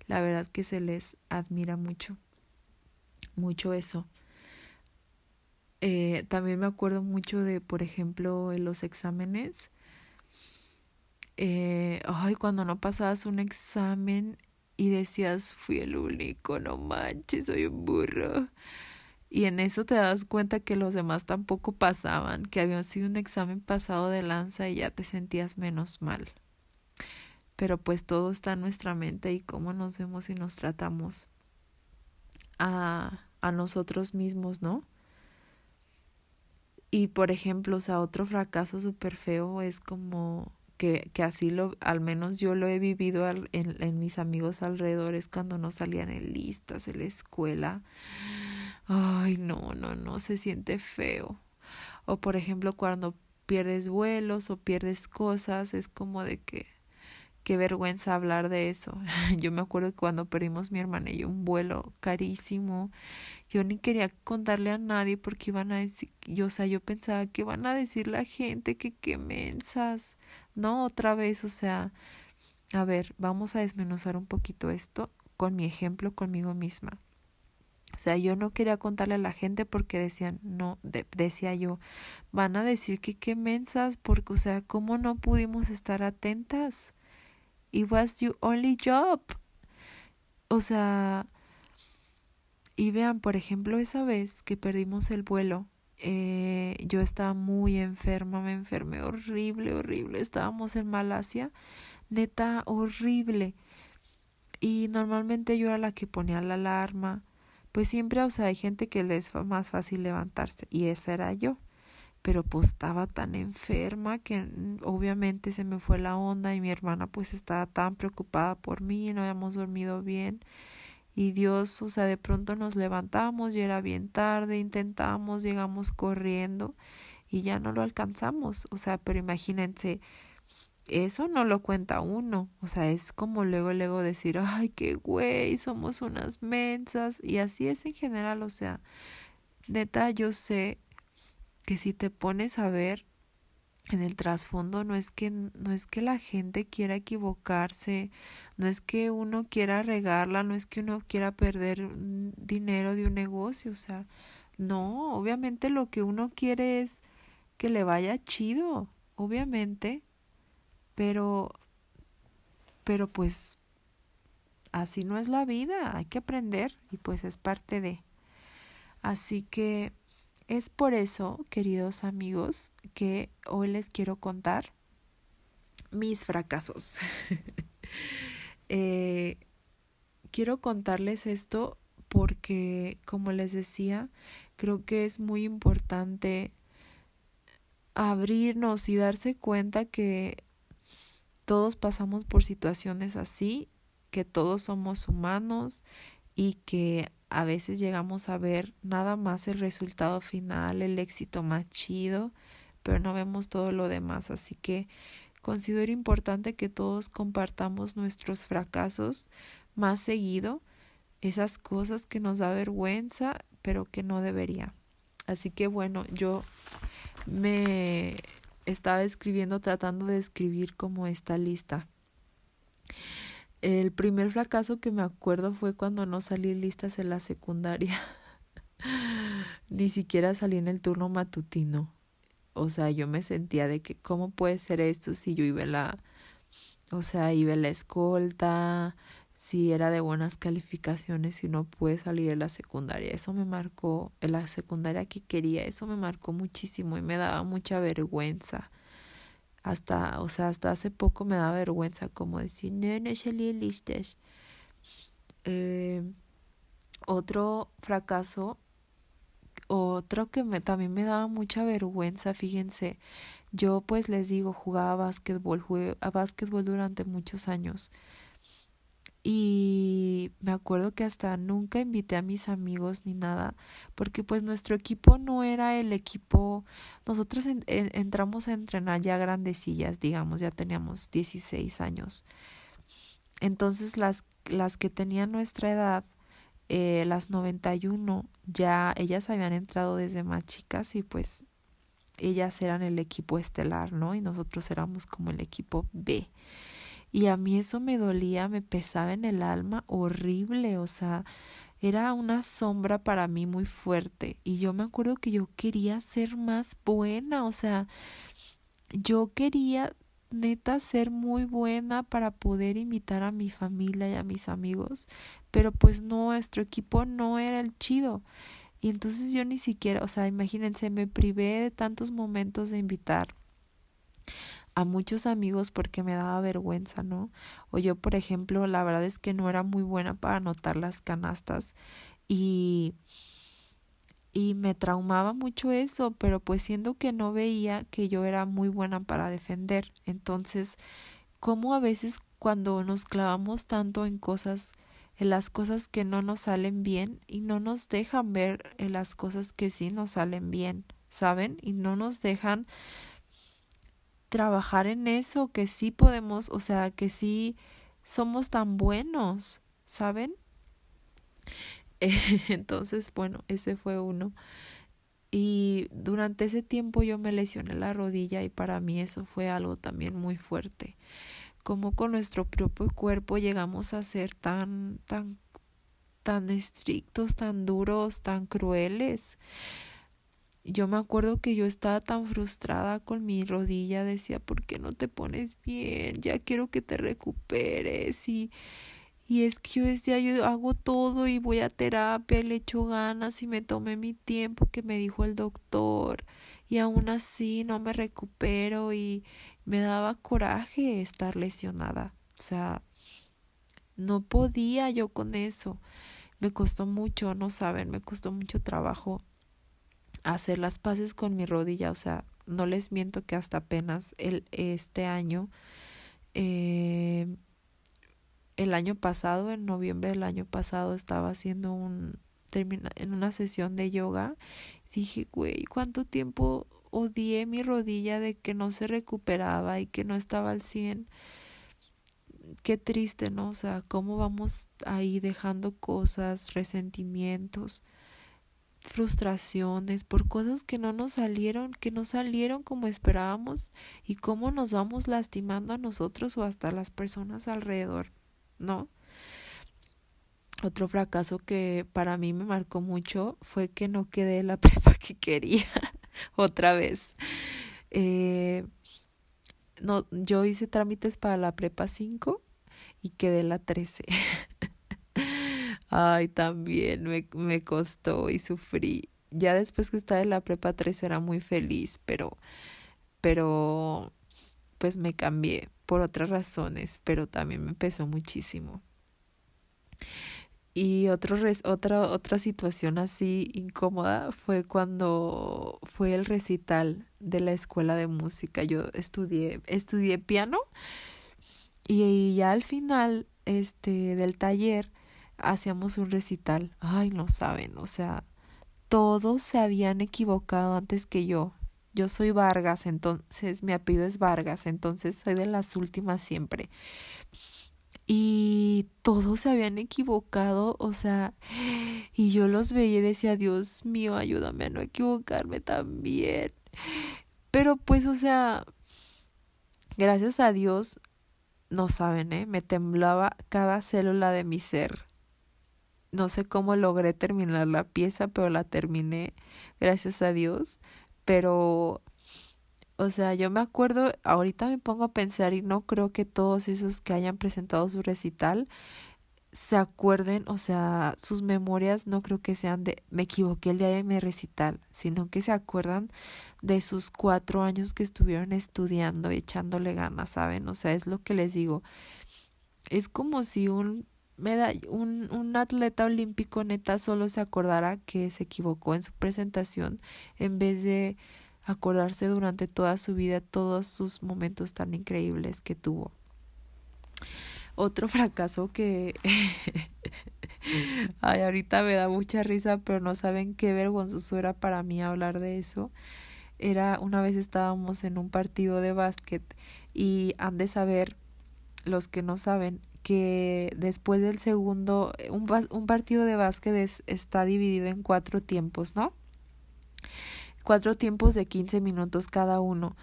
La verdad que se les admira mucho, mucho eso. Eh, también me acuerdo mucho de, por ejemplo, en los exámenes. Eh, ay, cuando no pasabas un examen y decías, fui el único, no manches, soy un burro. Y en eso te das cuenta que los demás tampoco pasaban, que había sido un examen pasado de lanza y ya te sentías menos mal. Pero pues todo está en nuestra mente y cómo nos vemos y nos tratamos a, a nosotros mismos, ¿no? Y por ejemplo, o sea, otro fracaso súper feo es como que, que así lo, al menos yo lo he vivido en, en mis amigos alrededores cuando no salían en listas en la escuela. Ay, no, no, no, se siente feo. O por ejemplo, cuando pierdes vuelos o pierdes cosas, es como de que qué vergüenza hablar de eso. Yo me acuerdo que cuando perdimos mi hermana y yo un vuelo carísimo, yo ni quería contarle a nadie porque iban a decir, yo, o sea, yo pensaba que iban a decir la gente que qué mensas. No, otra vez, o sea, a ver, vamos a desmenuzar un poquito esto con mi ejemplo conmigo misma. O sea, yo no quería contarle a la gente porque decían, no, decía yo, van a decir que qué mensas, porque, o sea, ¿cómo no pudimos estar atentas? It was your only job. O sea, y vean, por ejemplo, esa vez que perdimos el vuelo, eh, yo estaba muy enferma, me enfermé horrible, horrible. Estábamos en Malasia, neta, horrible. Y normalmente yo era la que ponía la alarma. Pues siempre, o sea, hay gente que les es más fácil levantarse. Y esa era yo pero pues estaba tan enferma que mm, obviamente se me fue la onda y mi hermana pues estaba tan preocupada por mí, no habíamos dormido bien. Y Dios, o sea, de pronto nos levantamos y era bien tarde, intentamos, llegamos corriendo y ya no lo alcanzamos, o sea, pero imagínense, eso no lo cuenta uno, o sea, es como luego, luego decir, ay, qué güey, somos unas mensas y así es en general, o sea, neta, yo sé que si te pones a ver en el trasfondo no es que no es que la gente quiera equivocarse, no es que uno quiera regarla, no es que uno quiera perder dinero de un negocio, o sea, no, obviamente lo que uno quiere es que le vaya chido, obviamente, pero pero pues así no es la vida, hay que aprender y pues es parte de. Así que es por eso, queridos amigos, que hoy les quiero contar mis fracasos. eh, quiero contarles esto porque, como les decía, creo que es muy importante abrirnos y darse cuenta que todos pasamos por situaciones así, que todos somos humanos y que a veces llegamos a ver nada más el resultado final, el éxito más chido, pero no vemos todo lo demás. Así que considero importante que todos compartamos nuestros fracasos más seguido, esas cosas que nos da vergüenza, pero que no debería. Así que bueno, yo me estaba escribiendo, tratando de escribir como esta lista. El primer fracaso que me acuerdo fue cuando no salí listas en la secundaria. Ni siquiera salí en el turno matutino. O sea, yo me sentía de que, ¿cómo puede ser esto si yo iba la, o sea, iba la escolta, si era de buenas calificaciones y no pude salir en la secundaria? Eso me marcó, en la secundaria que quería, eso me marcó muchísimo y me daba mucha vergüenza hasta, o sea, hasta hace poco me da vergüenza como decir, no, no salí listas. Eh, otro fracaso, otro que me, también me daba mucha vergüenza, fíjense, yo pues les digo, jugaba básquetbol, jugué a básquetbol durante muchos años y me acuerdo que hasta nunca invité a mis amigos ni nada, porque pues nuestro equipo no era el equipo, nosotros entramos a entrenar ya grandecillas, digamos, ya teníamos 16 años. Entonces las, las que tenían nuestra edad, eh, las 91, ya ellas habían entrado desde más chicas y pues ellas eran el equipo estelar, ¿no? Y nosotros éramos como el equipo B. Y a mí eso me dolía, me pesaba en el alma horrible, o sea, era una sombra para mí muy fuerte. Y yo me acuerdo que yo quería ser más buena, o sea, yo quería neta ser muy buena para poder invitar a mi familia y a mis amigos, pero pues nuestro equipo no era el chido. Y entonces yo ni siquiera, o sea, imagínense, me privé de tantos momentos de invitar a muchos amigos porque me daba vergüenza, ¿no? O yo, por ejemplo, la verdad es que no era muy buena para anotar las canastas y y me traumaba mucho eso, pero pues siendo que no veía que yo era muy buena para defender. Entonces, como a veces cuando nos clavamos tanto en cosas en las cosas que no nos salen bien y no nos dejan ver en las cosas que sí nos salen bien, ¿saben? Y no nos dejan trabajar en eso que sí podemos, o sea, que sí somos tan buenos, ¿saben? Entonces, bueno, ese fue uno. Y durante ese tiempo yo me lesioné la rodilla y para mí eso fue algo también muy fuerte cómo con nuestro propio cuerpo llegamos a ser tan, tan, tan estrictos, tan duros, tan crueles. Yo me acuerdo que yo estaba tan frustrada con mi rodilla, decía, ¿por qué no te pones bien? Ya quiero que te recuperes y, y es que yo decía, yo hago todo y voy a terapia, le echo ganas y me tomé mi tiempo que me dijo el doctor y aún así no me recupero y, me daba coraje estar lesionada. O sea, no podía yo con eso. Me costó mucho, no saben, me costó mucho trabajo hacer las paces con mi rodilla. O sea, no les miento que hasta apenas el, este año, eh, el año pasado, en noviembre del año pasado, estaba haciendo un, termina, en una sesión de yoga. Dije, güey, ¿cuánto tiempo odié mi rodilla de que no se recuperaba y que no estaba al 100. Qué triste, ¿no? O sea, cómo vamos ahí dejando cosas, resentimientos, frustraciones por cosas que no nos salieron, que no salieron como esperábamos y cómo nos vamos lastimando a nosotros o hasta las personas alrededor, ¿no? Otro fracaso que para mí me marcó mucho fue que no quedé la prepa que quería. otra vez. Eh, no, yo hice trámites para la prepa 5 y quedé la 13. Ay, también me, me costó y sufrí. Ya después que estaba en la prepa 3 era muy feliz, pero, pero, pues me cambié por otras razones, pero también me pesó muchísimo. Y otro otra, otra situación así incómoda fue cuando fue el recital de la escuela de música. Yo estudié, estudié piano y ya al final este, del taller hacíamos un recital. Ay, no saben, o sea, todos se habían equivocado antes que yo. Yo soy Vargas, entonces mi apellido es Vargas, entonces soy de las últimas siempre y todos se habían equivocado, o sea, y yo los veía y decía, Dios mío, ayúdame a no equivocarme también. Pero pues, o sea, gracias a Dios, no saben, ¿eh? Me temblaba cada célula de mi ser. No sé cómo logré terminar la pieza, pero la terminé, gracias a Dios. Pero o sea, yo me acuerdo, ahorita me pongo a pensar y no creo que todos esos que hayan presentado su recital se acuerden, o sea, sus memorias no creo que sean de me equivoqué el día de mi recital, sino que se acuerdan de sus cuatro años que estuvieron estudiando echándole ganas, ¿saben? O sea, es lo que les digo. Es como si un un, un atleta olímpico neta solo se acordara que se equivocó en su presentación en vez de acordarse durante toda su vida todos sus momentos tan increíbles que tuvo. Otro fracaso que... Ay, ahorita me da mucha risa, pero no saben qué vergonzoso era para mí hablar de eso. Era una vez estábamos en un partido de básquet y han de saber, los que no saben, que después del segundo, un, un partido de básquet está dividido en cuatro tiempos, ¿no? Cuatro tiempos de 15 minutos cada uno.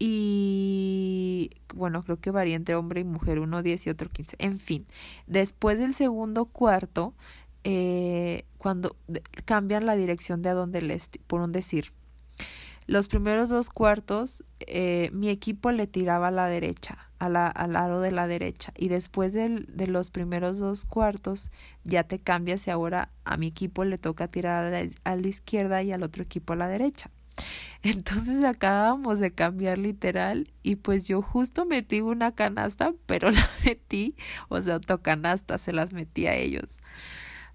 Y bueno, creo que varía entre hombre y mujer, uno 10 y otro 15. En fin, después del segundo cuarto, eh, cuando cambian la dirección de a donde les, por un decir. Los primeros dos cuartos, eh, mi equipo le tiraba a la derecha, a la, al lado de la derecha. Y después del, de los primeros dos cuartos, ya te cambias y ahora a mi equipo le toca tirar a la, a la izquierda y al otro equipo a la derecha. Entonces acabamos de cambiar literal y pues yo justo metí una canasta, pero la metí, o sea, autocanasta, se las metí a ellos.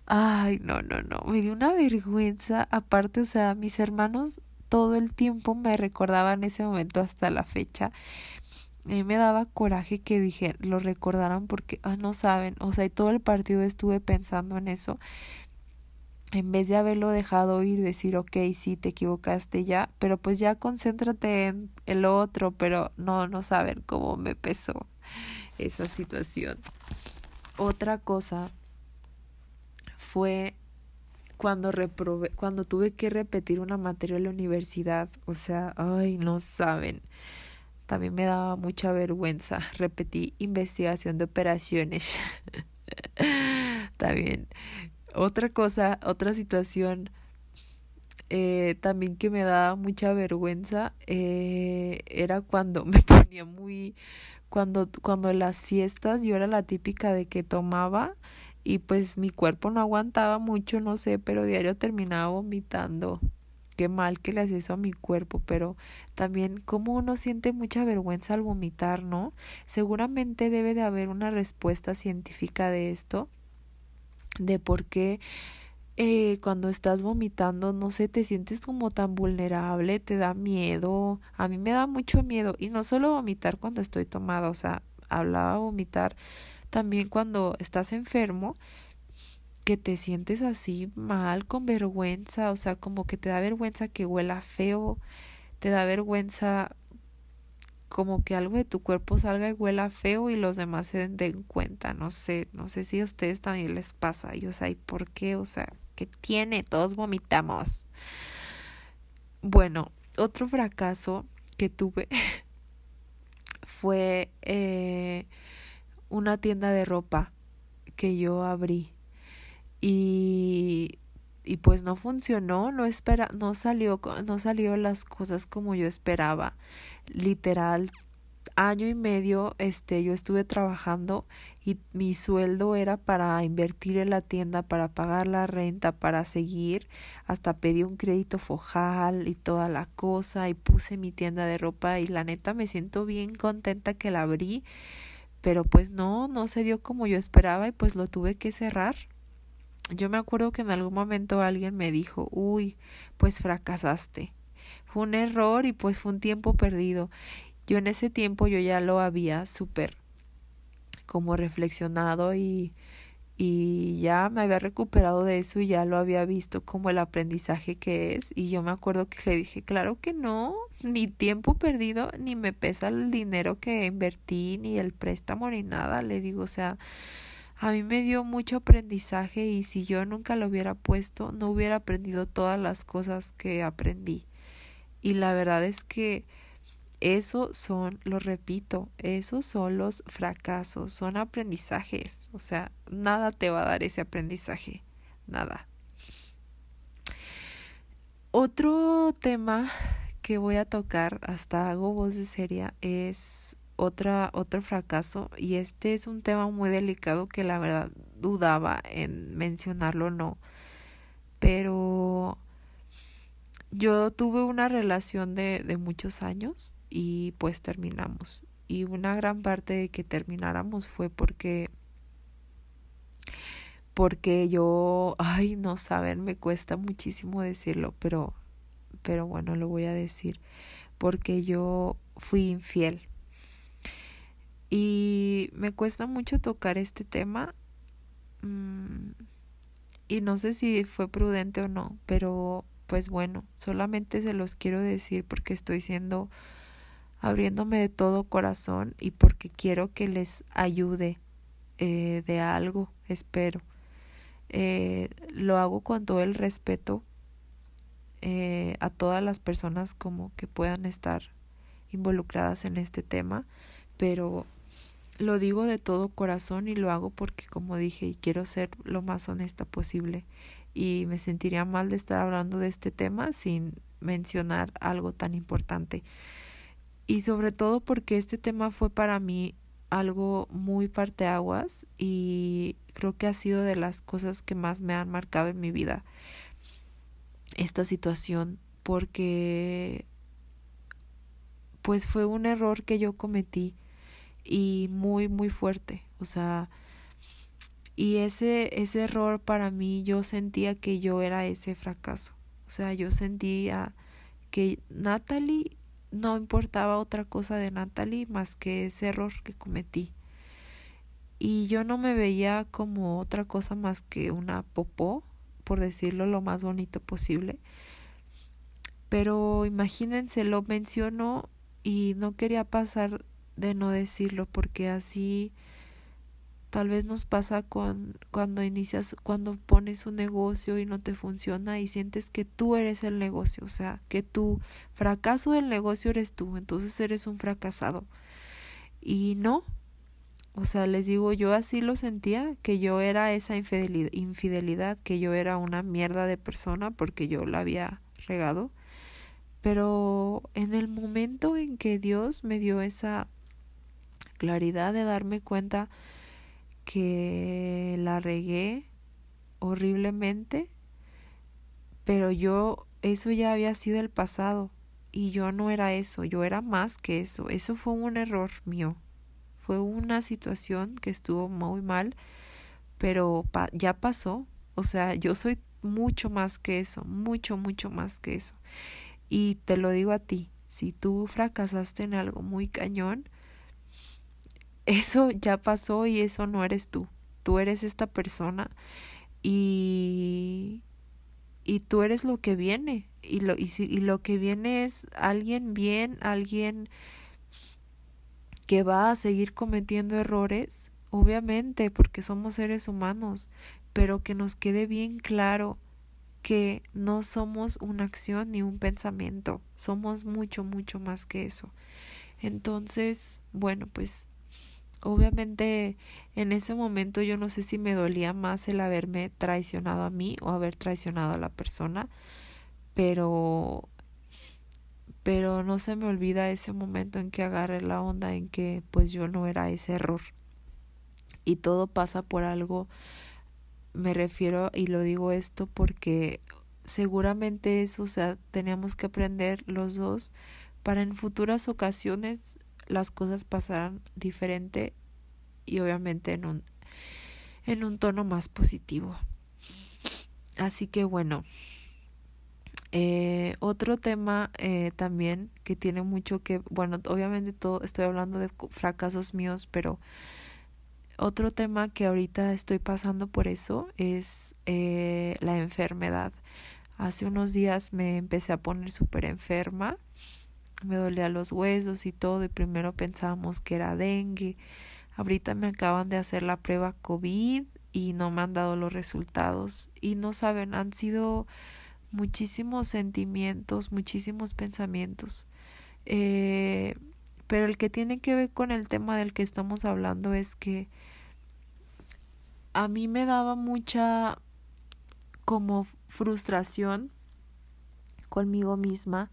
Ay, no, no, no, me dio una vergüenza. Aparte, o sea, mis hermanos todo el tiempo me recordaban ese momento hasta la fecha. A mí me daba coraje que dije, lo recordaran porque, ah, no saben, o sea, y todo el partido estuve pensando en eso en vez de haberlo dejado ir, decir, ok, sí, te equivocaste ya, pero pues ya concéntrate en el otro, pero no, no saben cómo me pesó esa situación. Otra cosa fue cuando reprobé, cuando tuve que repetir una materia en la universidad, o sea, ay, no saben. También me daba mucha vergüenza. Repetí investigación de operaciones. También otra cosa, otra situación eh, también que me daba mucha vergüenza eh, era cuando me ponía muy cuando cuando las fiestas yo era la típica de que tomaba y pues mi cuerpo no aguantaba mucho no sé pero diario terminaba vomitando qué mal que le hacía eso a mi cuerpo pero también como uno siente mucha vergüenza al vomitar no seguramente debe de haber una respuesta científica de esto de por qué eh, cuando estás vomitando, no sé, te sientes como tan vulnerable, te da miedo. A mí me da mucho miedo. Y no solo vomitar cuando estoy tomada, o sea, hablaba vomitar también cuando estás enfermo, que te sientes así mal, con vergüenza, o sea, como que te da vergüenza que huela feo, te da vergüenza como que algo de tu cuerpo salga y huela feo y los demás se den cuenta, no sé, no sé si a ustedes también les pasa, y o sea, ¿y por qué? O sea, ¿qué tiene? Todos vomitamos. Bueno, otro fracaso que tuve fue eh, una tienda de ropa que yo abrí y y pues no funcionó, no espera, no salió, no salió las cosas como yo esperaba. Literal, año y medio, este, yo estuve trabajando y mi sueldo era para invertir en la tienda, para pagar la renta, para seguir, hasta pedí un crédito fojal y toda la cosa y puse mi tienda de ropa y la neta me siento bien contenta que la abrí, pero pues no, no se dio como yo esperaba y pues lo tuve que cerrar yo me acuerdo que en algún momento alguien me dijo, uy, pues fracasaste. Fue un error y pues fue un tiempo perdido. Yo en ese tiempo yo ya lo había súper como reflexionado y, y ya me había recuperado de eso y ya lo había visto como el aprendizaje que es y yo me acuerdo que le dije, claro que no, ni tiempo perdido, ni me pesa el dinero que invertí, ni el préstamo, ni nada, le digo, o sea, a mí me dio mucho aprendizaje y si yo nunca lo hubiera puesto, no hubiera aprendido todas las cosas que aprendí. Y la verdad es que eso son, lo repito, esos son los fracasos, son aprendizajes. O sea, nada te va a dar ese aprendizaje, nada. Otro tema que voy a tocar, hasta hago voz de seria, es otra, otro fracaso y este es un tema muy delicado que la verdad dudaba en mencionarlo o no. Pero yo tuve una relación de, de muchos años y pues terminamos. Y una gran parte de que termináramos fue porque porque yo, ay, no saben, me cuesta muchísimo decirlo, pero pero bueno, lo voy a decir, porque yo fui infiel Y me cuesta mucho tocar este tema. Mm, y no sé si fue prudente o no, pero pues bueno, solamente se los quiero decir porque estoy siendo abriéndome de todo corazón y porque quiero que les ayude eh, de algo, espero. Eh, lo hago con todo el respeto eh, a todas las personas como que puedan estar involucradas en este tema, pero lo digo de todo corazón y lo hago porque como dije quiero ser lo más honesta posible. Y me sentiría mal de estar hablando de este tema sin mencionar algo tan importante. Y sobre todo porque este tema fue para mí algo muy parteaguas y creo que ha sido de las cosas que más me han marcado en mi vida esta situación porque pues fue un error que yo cometí y muy muy fuerte o sea y ese ese error para mí yo sentía que yo era ese fracaso o sea yo sentía que Natalie no importaba otra cosa de Natalie más que ese error que cometí. Y yo no me veía como otra cosa más que una popó, por decirlo lo más bonito posible. Pero imagínense, lo menciono y no quería pasar de no decirlo porque así Tal vez nos pasa con, cuando inicias, cuando pones un negocio y no te funciona y sientes que tú eres el negocio, o sea, que tu fracaso del negocio eres tú, entonces eres un fracasado. Y no, o sea, les digo, yo así lo sentía, que yo era esa infidelidad, infidelidad, que yo era una mierda de persona porque yo la había regado. Pero en el momento en que Dios me dio esa claridad de darme cuenta que la regué horriblemente, pero yo, eso ya había sido el pasado y yo no era eso, yo era más que eso, eso fue un error mío, fue una situación que estuvo muy mal, pero ya pasó, o sea, yo soy mucho más que eso, mucho, mucho más que eso. Y te lo digo a ti, si tú fracasaste en algo muy cañón, eso ya pasó y eso no eres tú. Tú eres esta persona y, y tú eres lo que viene. Y lo, y, si, y lo que viene es alguien bien, alguien que va a seguir cometiendo errores, obviamente, porque somos seres humanos, pero que nos quede bien claro que no somos una acción ni un pensamiento, somos mucho, mucho más que eso. Entonces, bueno, pues Obviamente en ese momento yo no sé si me dolía más el haberme traicionado a mí o haber traicionado a la persona, pero pero no se me olvida ese momento en que agarré la onda en que pues yo no era ese error. Y todo pasa por algo. Me refiero y lo digo esto porque seguramente eso, o sea, teníamos que aprender los dos para en futuras ocasiones las cosas pasarán diferente y obviamente en un, en un tono más positivo. Así que bueno, eh, otro tema eh, también que tiene mucho que, bueno, obviamente todo, estoy hablando de fracasos míos, pero otro tema que ahorita estoy pasando por eso es eh, la enfermedad. Hace unos días me empecé a poner súper enferma me dolía los huesos y todo y primero pensábamos que era dengue. Ahorita me acaban de hacer la prueba COVID y no me han dado los resultados y no saben, han sido muchísimos sentimientos, muchísimos pensamientos. Eh, pero el que tiene que ver con el tema del que estamos hablando es que a mí me daba mucha como frustración conmigo misma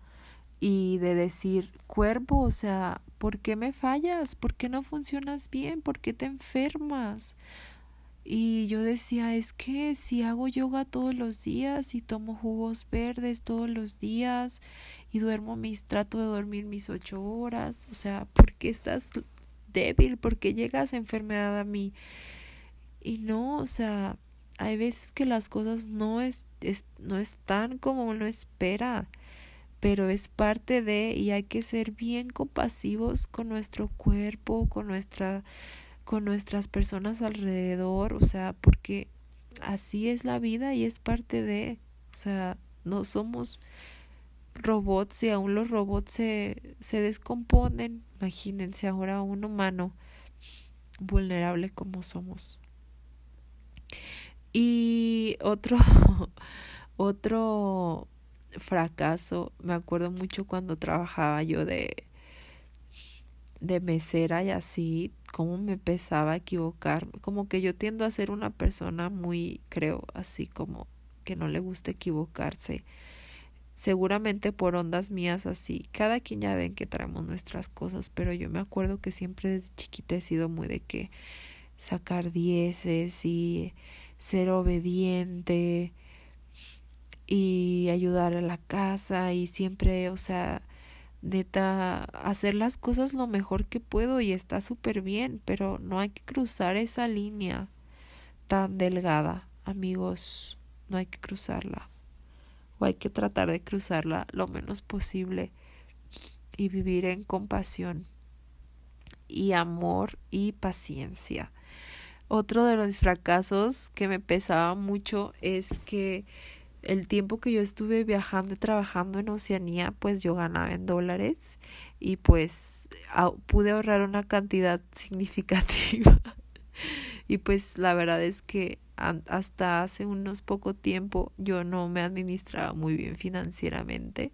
y de decir, cuerpo, o sea, ¿por qué me fallas? ¿Por qué no funcionas bien? ¿Por qué te enfermas? Y yo decía, es que si hago yoga todos los días y tomo jugos verdes todos los días y duermo mis, trato de dormir mis ocho horas, o sea, ¿por qué estás débil? ¿Por qué llegas enfermedad a mí? Y no, o sea, hay veces que las cosas no, es, es no están como uno espera pero es parte de y hay que ser bien compasivos con nuestro cuerpo, con nuestra con nuestras personas alrededor, o sea, porque así es la vida y es parte de, o sea, no somos robots y aún los robots se, se descomponen, imagínense ahora un humano vulnerable como somos. Y otro otro fracaso, me acuerdo mucho cuando trabajaba yo de, de mesera y así, cómo me pesaba equivocarme, como que yo tiendo a ser una persona muy, creo, así como que no le gusta equivocarse. Seguramente por ondas mías así. Cada quien ya ven que traemos nuestras cosas, pero yo me acuerdo que siempre desde chiquita he sido muy de que sacar dieces y ser obediente y ayudar a la casa y siempre, o sea, neta, hacer las cosas lo mejor que puedo y está súper bien, pero no hay que cruzar esa línea tan delgada, amigos, no hay que cruzarla. O hay que tratar de cruzarla lo menos posible y vivir en compasión y amor y paciencia. Otro de los fracasos que me pesaba mucho es que el tiempo que yo estuve viajando y trabajando en Oceanía, pues yo ganaba en dólares y pues pude ahorrar una cantidad significativa. y pues la verdad es que hasta hace unos poco tiempo yo no me administraba muy bien financieramente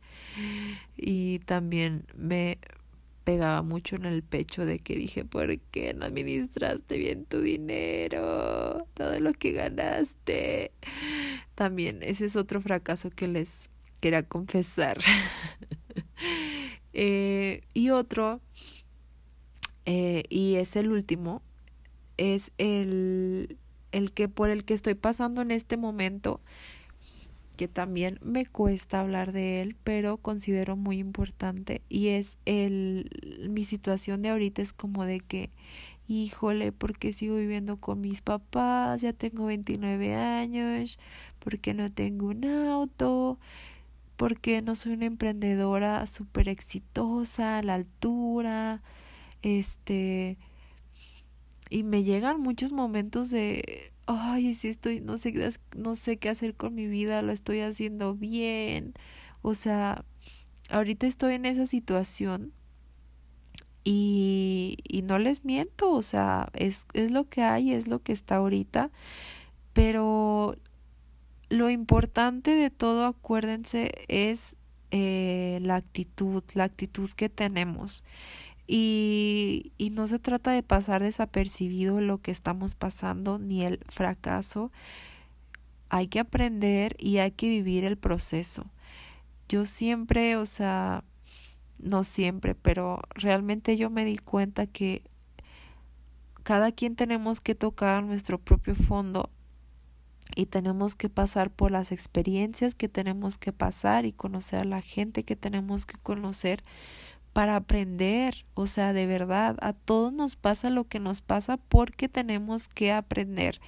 y también me pegaba mucho en el pecho de que dije, ¿por qué no administraste bien tu dinero? Todo lo que ganaste también ese es otro fracaso que les quería confesar. Eh, y otro, eh, y es el último, es el, el que por el que estoy pasando en este momento, que también me cuesta hablar de él, pero considero muy importante, y es el, mi situación de ahorita es como de que híjole, porque sigo viviendo con mis papás, ya tengo 29 años, porque no tengo un auto, porque no soy una emprendedora súper exitosa a la altura, este, y me llegan muchos momentos de, ay, si estoy, no sé, no sé qué hacer con mi vida, lo estoy haciendo bien, o sea, ahorita estoy en esa situación y, y no les miento, o sea, es, es lo que hay, es lo que está ahorita, pero lo importante de todo, acuérdense, es eh, la actitud, la actitud que tenemos. Y, y no se trata de pasar desapercibido lo que estamos pasando ni el fracaso. Hay que aprender y hay que vivir el proceso. Yo siempre, o sea, no siempre, pero realmente yo me di cuenta que cada quien tenemos que tocar nuestro propio fondo y tenemos que pasar por las experiencias que tenemos que pasar y conocer a la gente que tenemos que conocer para aprender, o sea, de verdad, a todos nos pasa lo que nos pasa porque tenemos que aprender.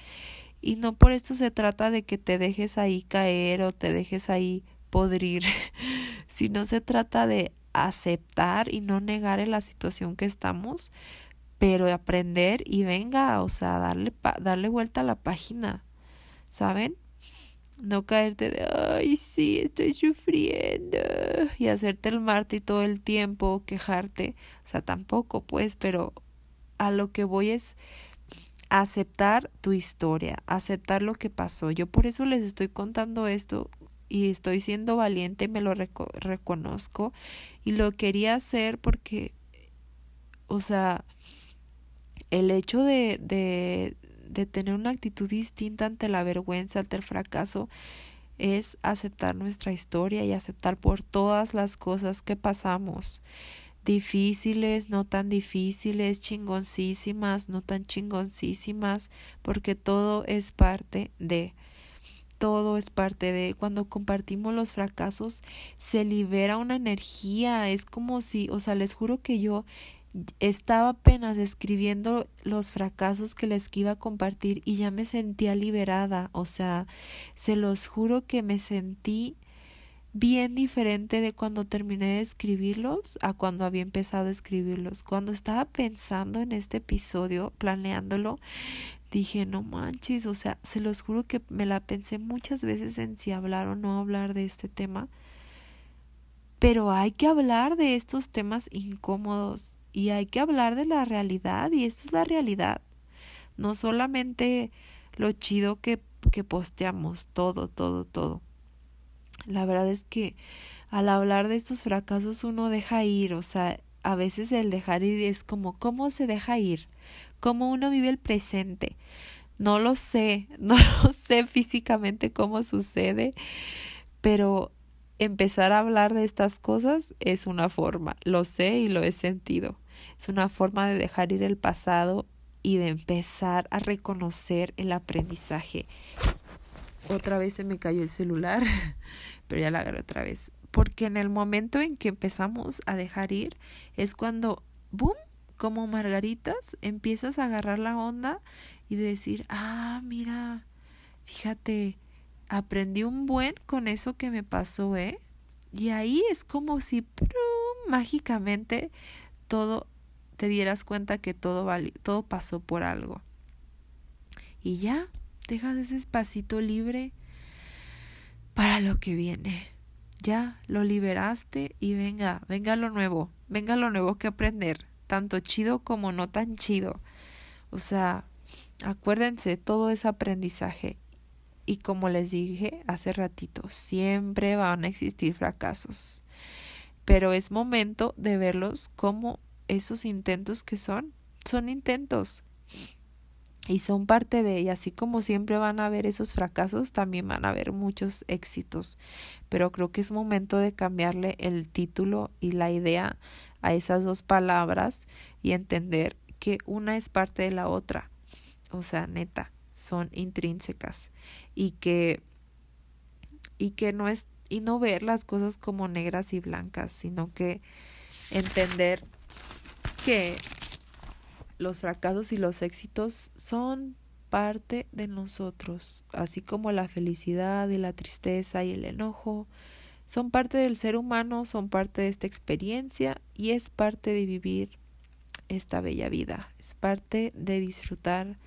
Y no por esto se trata de que te dejes ahí caer o te dejes ahí podrir, sino se trata de aceptar y no negar en la situación que estamos, pero aprender y venga, o sea, darle, darle vuelta a la página, ¿saben? No caerte de, ay, sí, estoy sufriendo y hacerte el marte todo el tiempo, quejarte, o sea, tampoco, pues, pero a lo que voy es aceptar tu historia, aceptar lo que pasó. Yo por eso les estoy contando esto y estoy siendo valiente, me lo reconozco y lo quería hacer porque, o sea, el hecho de, de, de tener una actitud distinta ante la vergüenza, ante el fracaso, es aceptar nuestra historia y aceptar por todas las cosas que pasamos. Difíciles, no tan difíciles, chingoncísimas, no tan chingoncísimas, porque todo es parte de todo es parte de. Cuando compartimos los fracasos se libera una energía es como si o sea les juro que yo estaba apenas escribiendo los fracasos que les iba a compartir y ya me sentía liberada o sea se los juro que me sentí bien diferente de cuando terminé de escribirlos a cuando había empezado a escribirlos. Cuando estaba pensando en este episodio, planeándolo, dije, no manches, o sea, se los juro que me la pensé muchas veces en si hablar o no hablar de este tema. Pero hay que hablar de estos temas incómodos y hay que hablar de la realidad y esto es la realidad. No solamente lo chido que, que posteamos, todo, todo, todo. La verdad es que al hablar de estos fracasos uno deja ir, o sea, a veces el dejar ir es como, ¿cómo se deja ir? ¿Cómo uno vive el presente? No lo sé, no lo sé físicamente cómo sucede, pero empezar a hablar de estas cosas es una forma, lo sé y lo he sentido. Es una forma de dejar ir el pasado y de empezar a reconocer el aprendizaje. Otra vez se me cayó el celular, pero ya la agarré otra vez. Porque en el momento en que empezamos a dejar ir es cuando, ¡boom! Como margaritas, empiezas a agarrar la onda y decir, ah, mira, fíjate, aprendí un buen con eso que me pasó, ¿eh? Y ahí es como si mágicamente todo te dieras cuenta que todo, todo pasó por algo. Y ya, dejas ese espacito libre para lo que viene. Ya lo liberaste y venga, venga lo nuevo, venga lo nuevo que aprender, tanto chido como no tan chido. O sea, acuérdense, todo es aprendizaje. Y como les dije hace ratito, siempre van a existir fracasos. Pero es momento de verlos como esos intentos que son, son intentos y son parte de ella. Así como siempre van a haber esos fracasos, también van a haber muchos éxitos. Pero creo que es momento de cambiarle el título y la idea a esas dos palabras y entender que una es parte de la otra. O sea, neta, son intrínsecas y que y que no es y no ver las cosas como negras y blancas, sino que entender que los fracasos y los éxitos son parte de nosotros, así como la felicidad y la tristeza y el enojo, son parte del ser humano, son parte de esta experiencia y es parte de vivir esta bella vida, es parte de disfrutar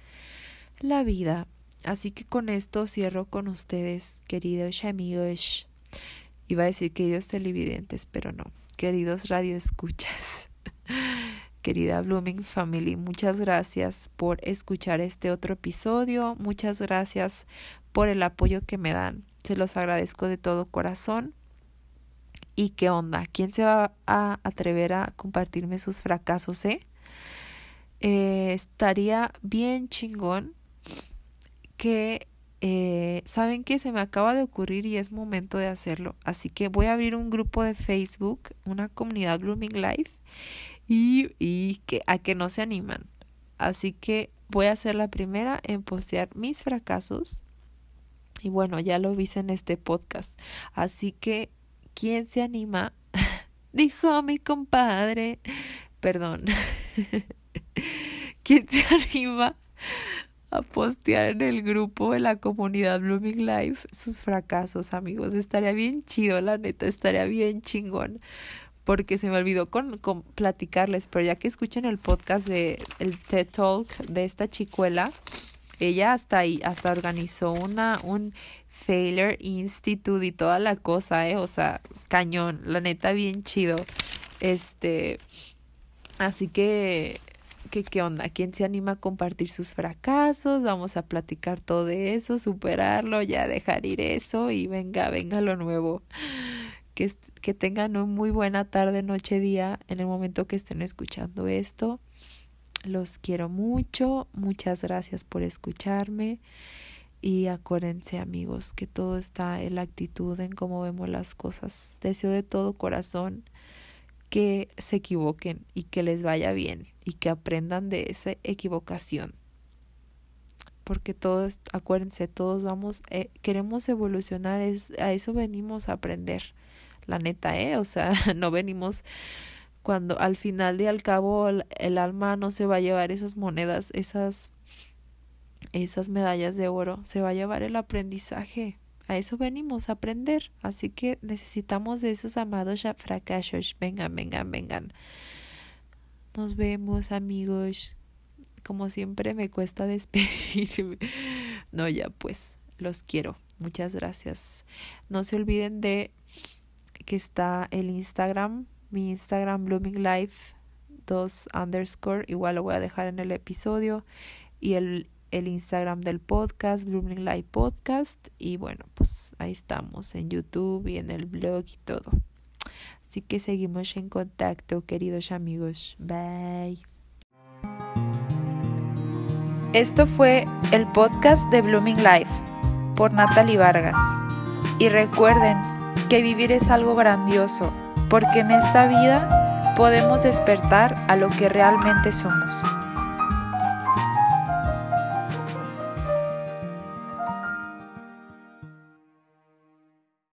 la vida. Así que con esto cierro con ustedes, queridos amigos. Iba a decir queridos televidentes, pero no, queridos radioescuchas. Querida Blooming Family. Muchas gracias por escuchar este otro episodio. Muchas gracias por el apoyo que me dan. Se los agradezco de todo corazón. ¿Y qué onda? ¿Quién se va a atrever a compartirme sus fracasos, eh? eh estaría bien chingón que eh, saben que se me acaba de ocurrir y es momento de hacerlo. Así que voy a abrir un grupo de Facebook, una comunidad Blooming Life y, y que, a que no se animan. Así que voy a ser la primera en postear mis fracasos. Y bueno, ya lo viste en este podcast. Así que, ¿quién se anima? Dijo mi compadre. Perdón. ¿Quién se anima a postear en el grupo de la comunidad Blooming Life sus fracasos, amigos? Estaría bien chido, la neta, estaría bien chingón porque se me olvidó con, con, platicarles, pero ya que escuchen el podcast de el TED Talk de esta chicuela, ella hasta ahí, hasta organizó una, un Failure Institute y toda la cosa, eh, o sea, cañón, la neta bien chido. Este, así que, ¿qué onda? ¿Quién se anima a compartir sus fracasos? Vamos a platicar todo eso, superarlo, ya dejar ir eso y venga, venga lo nuevo que, que tengan una muy buena tarde, noche, día en el momento que estén escuchando esto. Los quiero mucho, muchas gracias por escucharme y acuérdense amigos que todo está en la actitud, en cómo vemos las cosas. Deseo de todo corazón que se equivoquen y que les vaya bien y que aprendan de esa equivocación. Porque todos, acuérdense, todos vamos, eh, queremos evolucionar, es, a eso venimos a aprender la neta, ¿eh? O sea, no venimos cuando al final de al cabo el, alma no se va a llevar esas monedas, esas esas medallas de oro, se va a llevar el aprendizaje. a eso venimos a aprender. Así que necesitamos de esos amados fracasos. Vengan, vengan, vengan. Nos vemos, amigos. Como siempre me cuesta despedirme. No, ya pues, los quiero. Muchas gracias. No se olviden de que está el Instagram, mi Instagram Blooming Life 2 underscore, igual lo voy a dejar en el episodio y el, el Instagram del podcast, Blooming Life Podcast y bueno, pues ahí estamos en YouTube y en el blog y todo. Así que seguimos en contacto, queridos amigos. Bye. Esto fue el podcast de Blooming Life por Natalie Vargas. Y recuerden que vivir es algo grandioso, porque en esta vida podemos despertar a lo que realmente somos.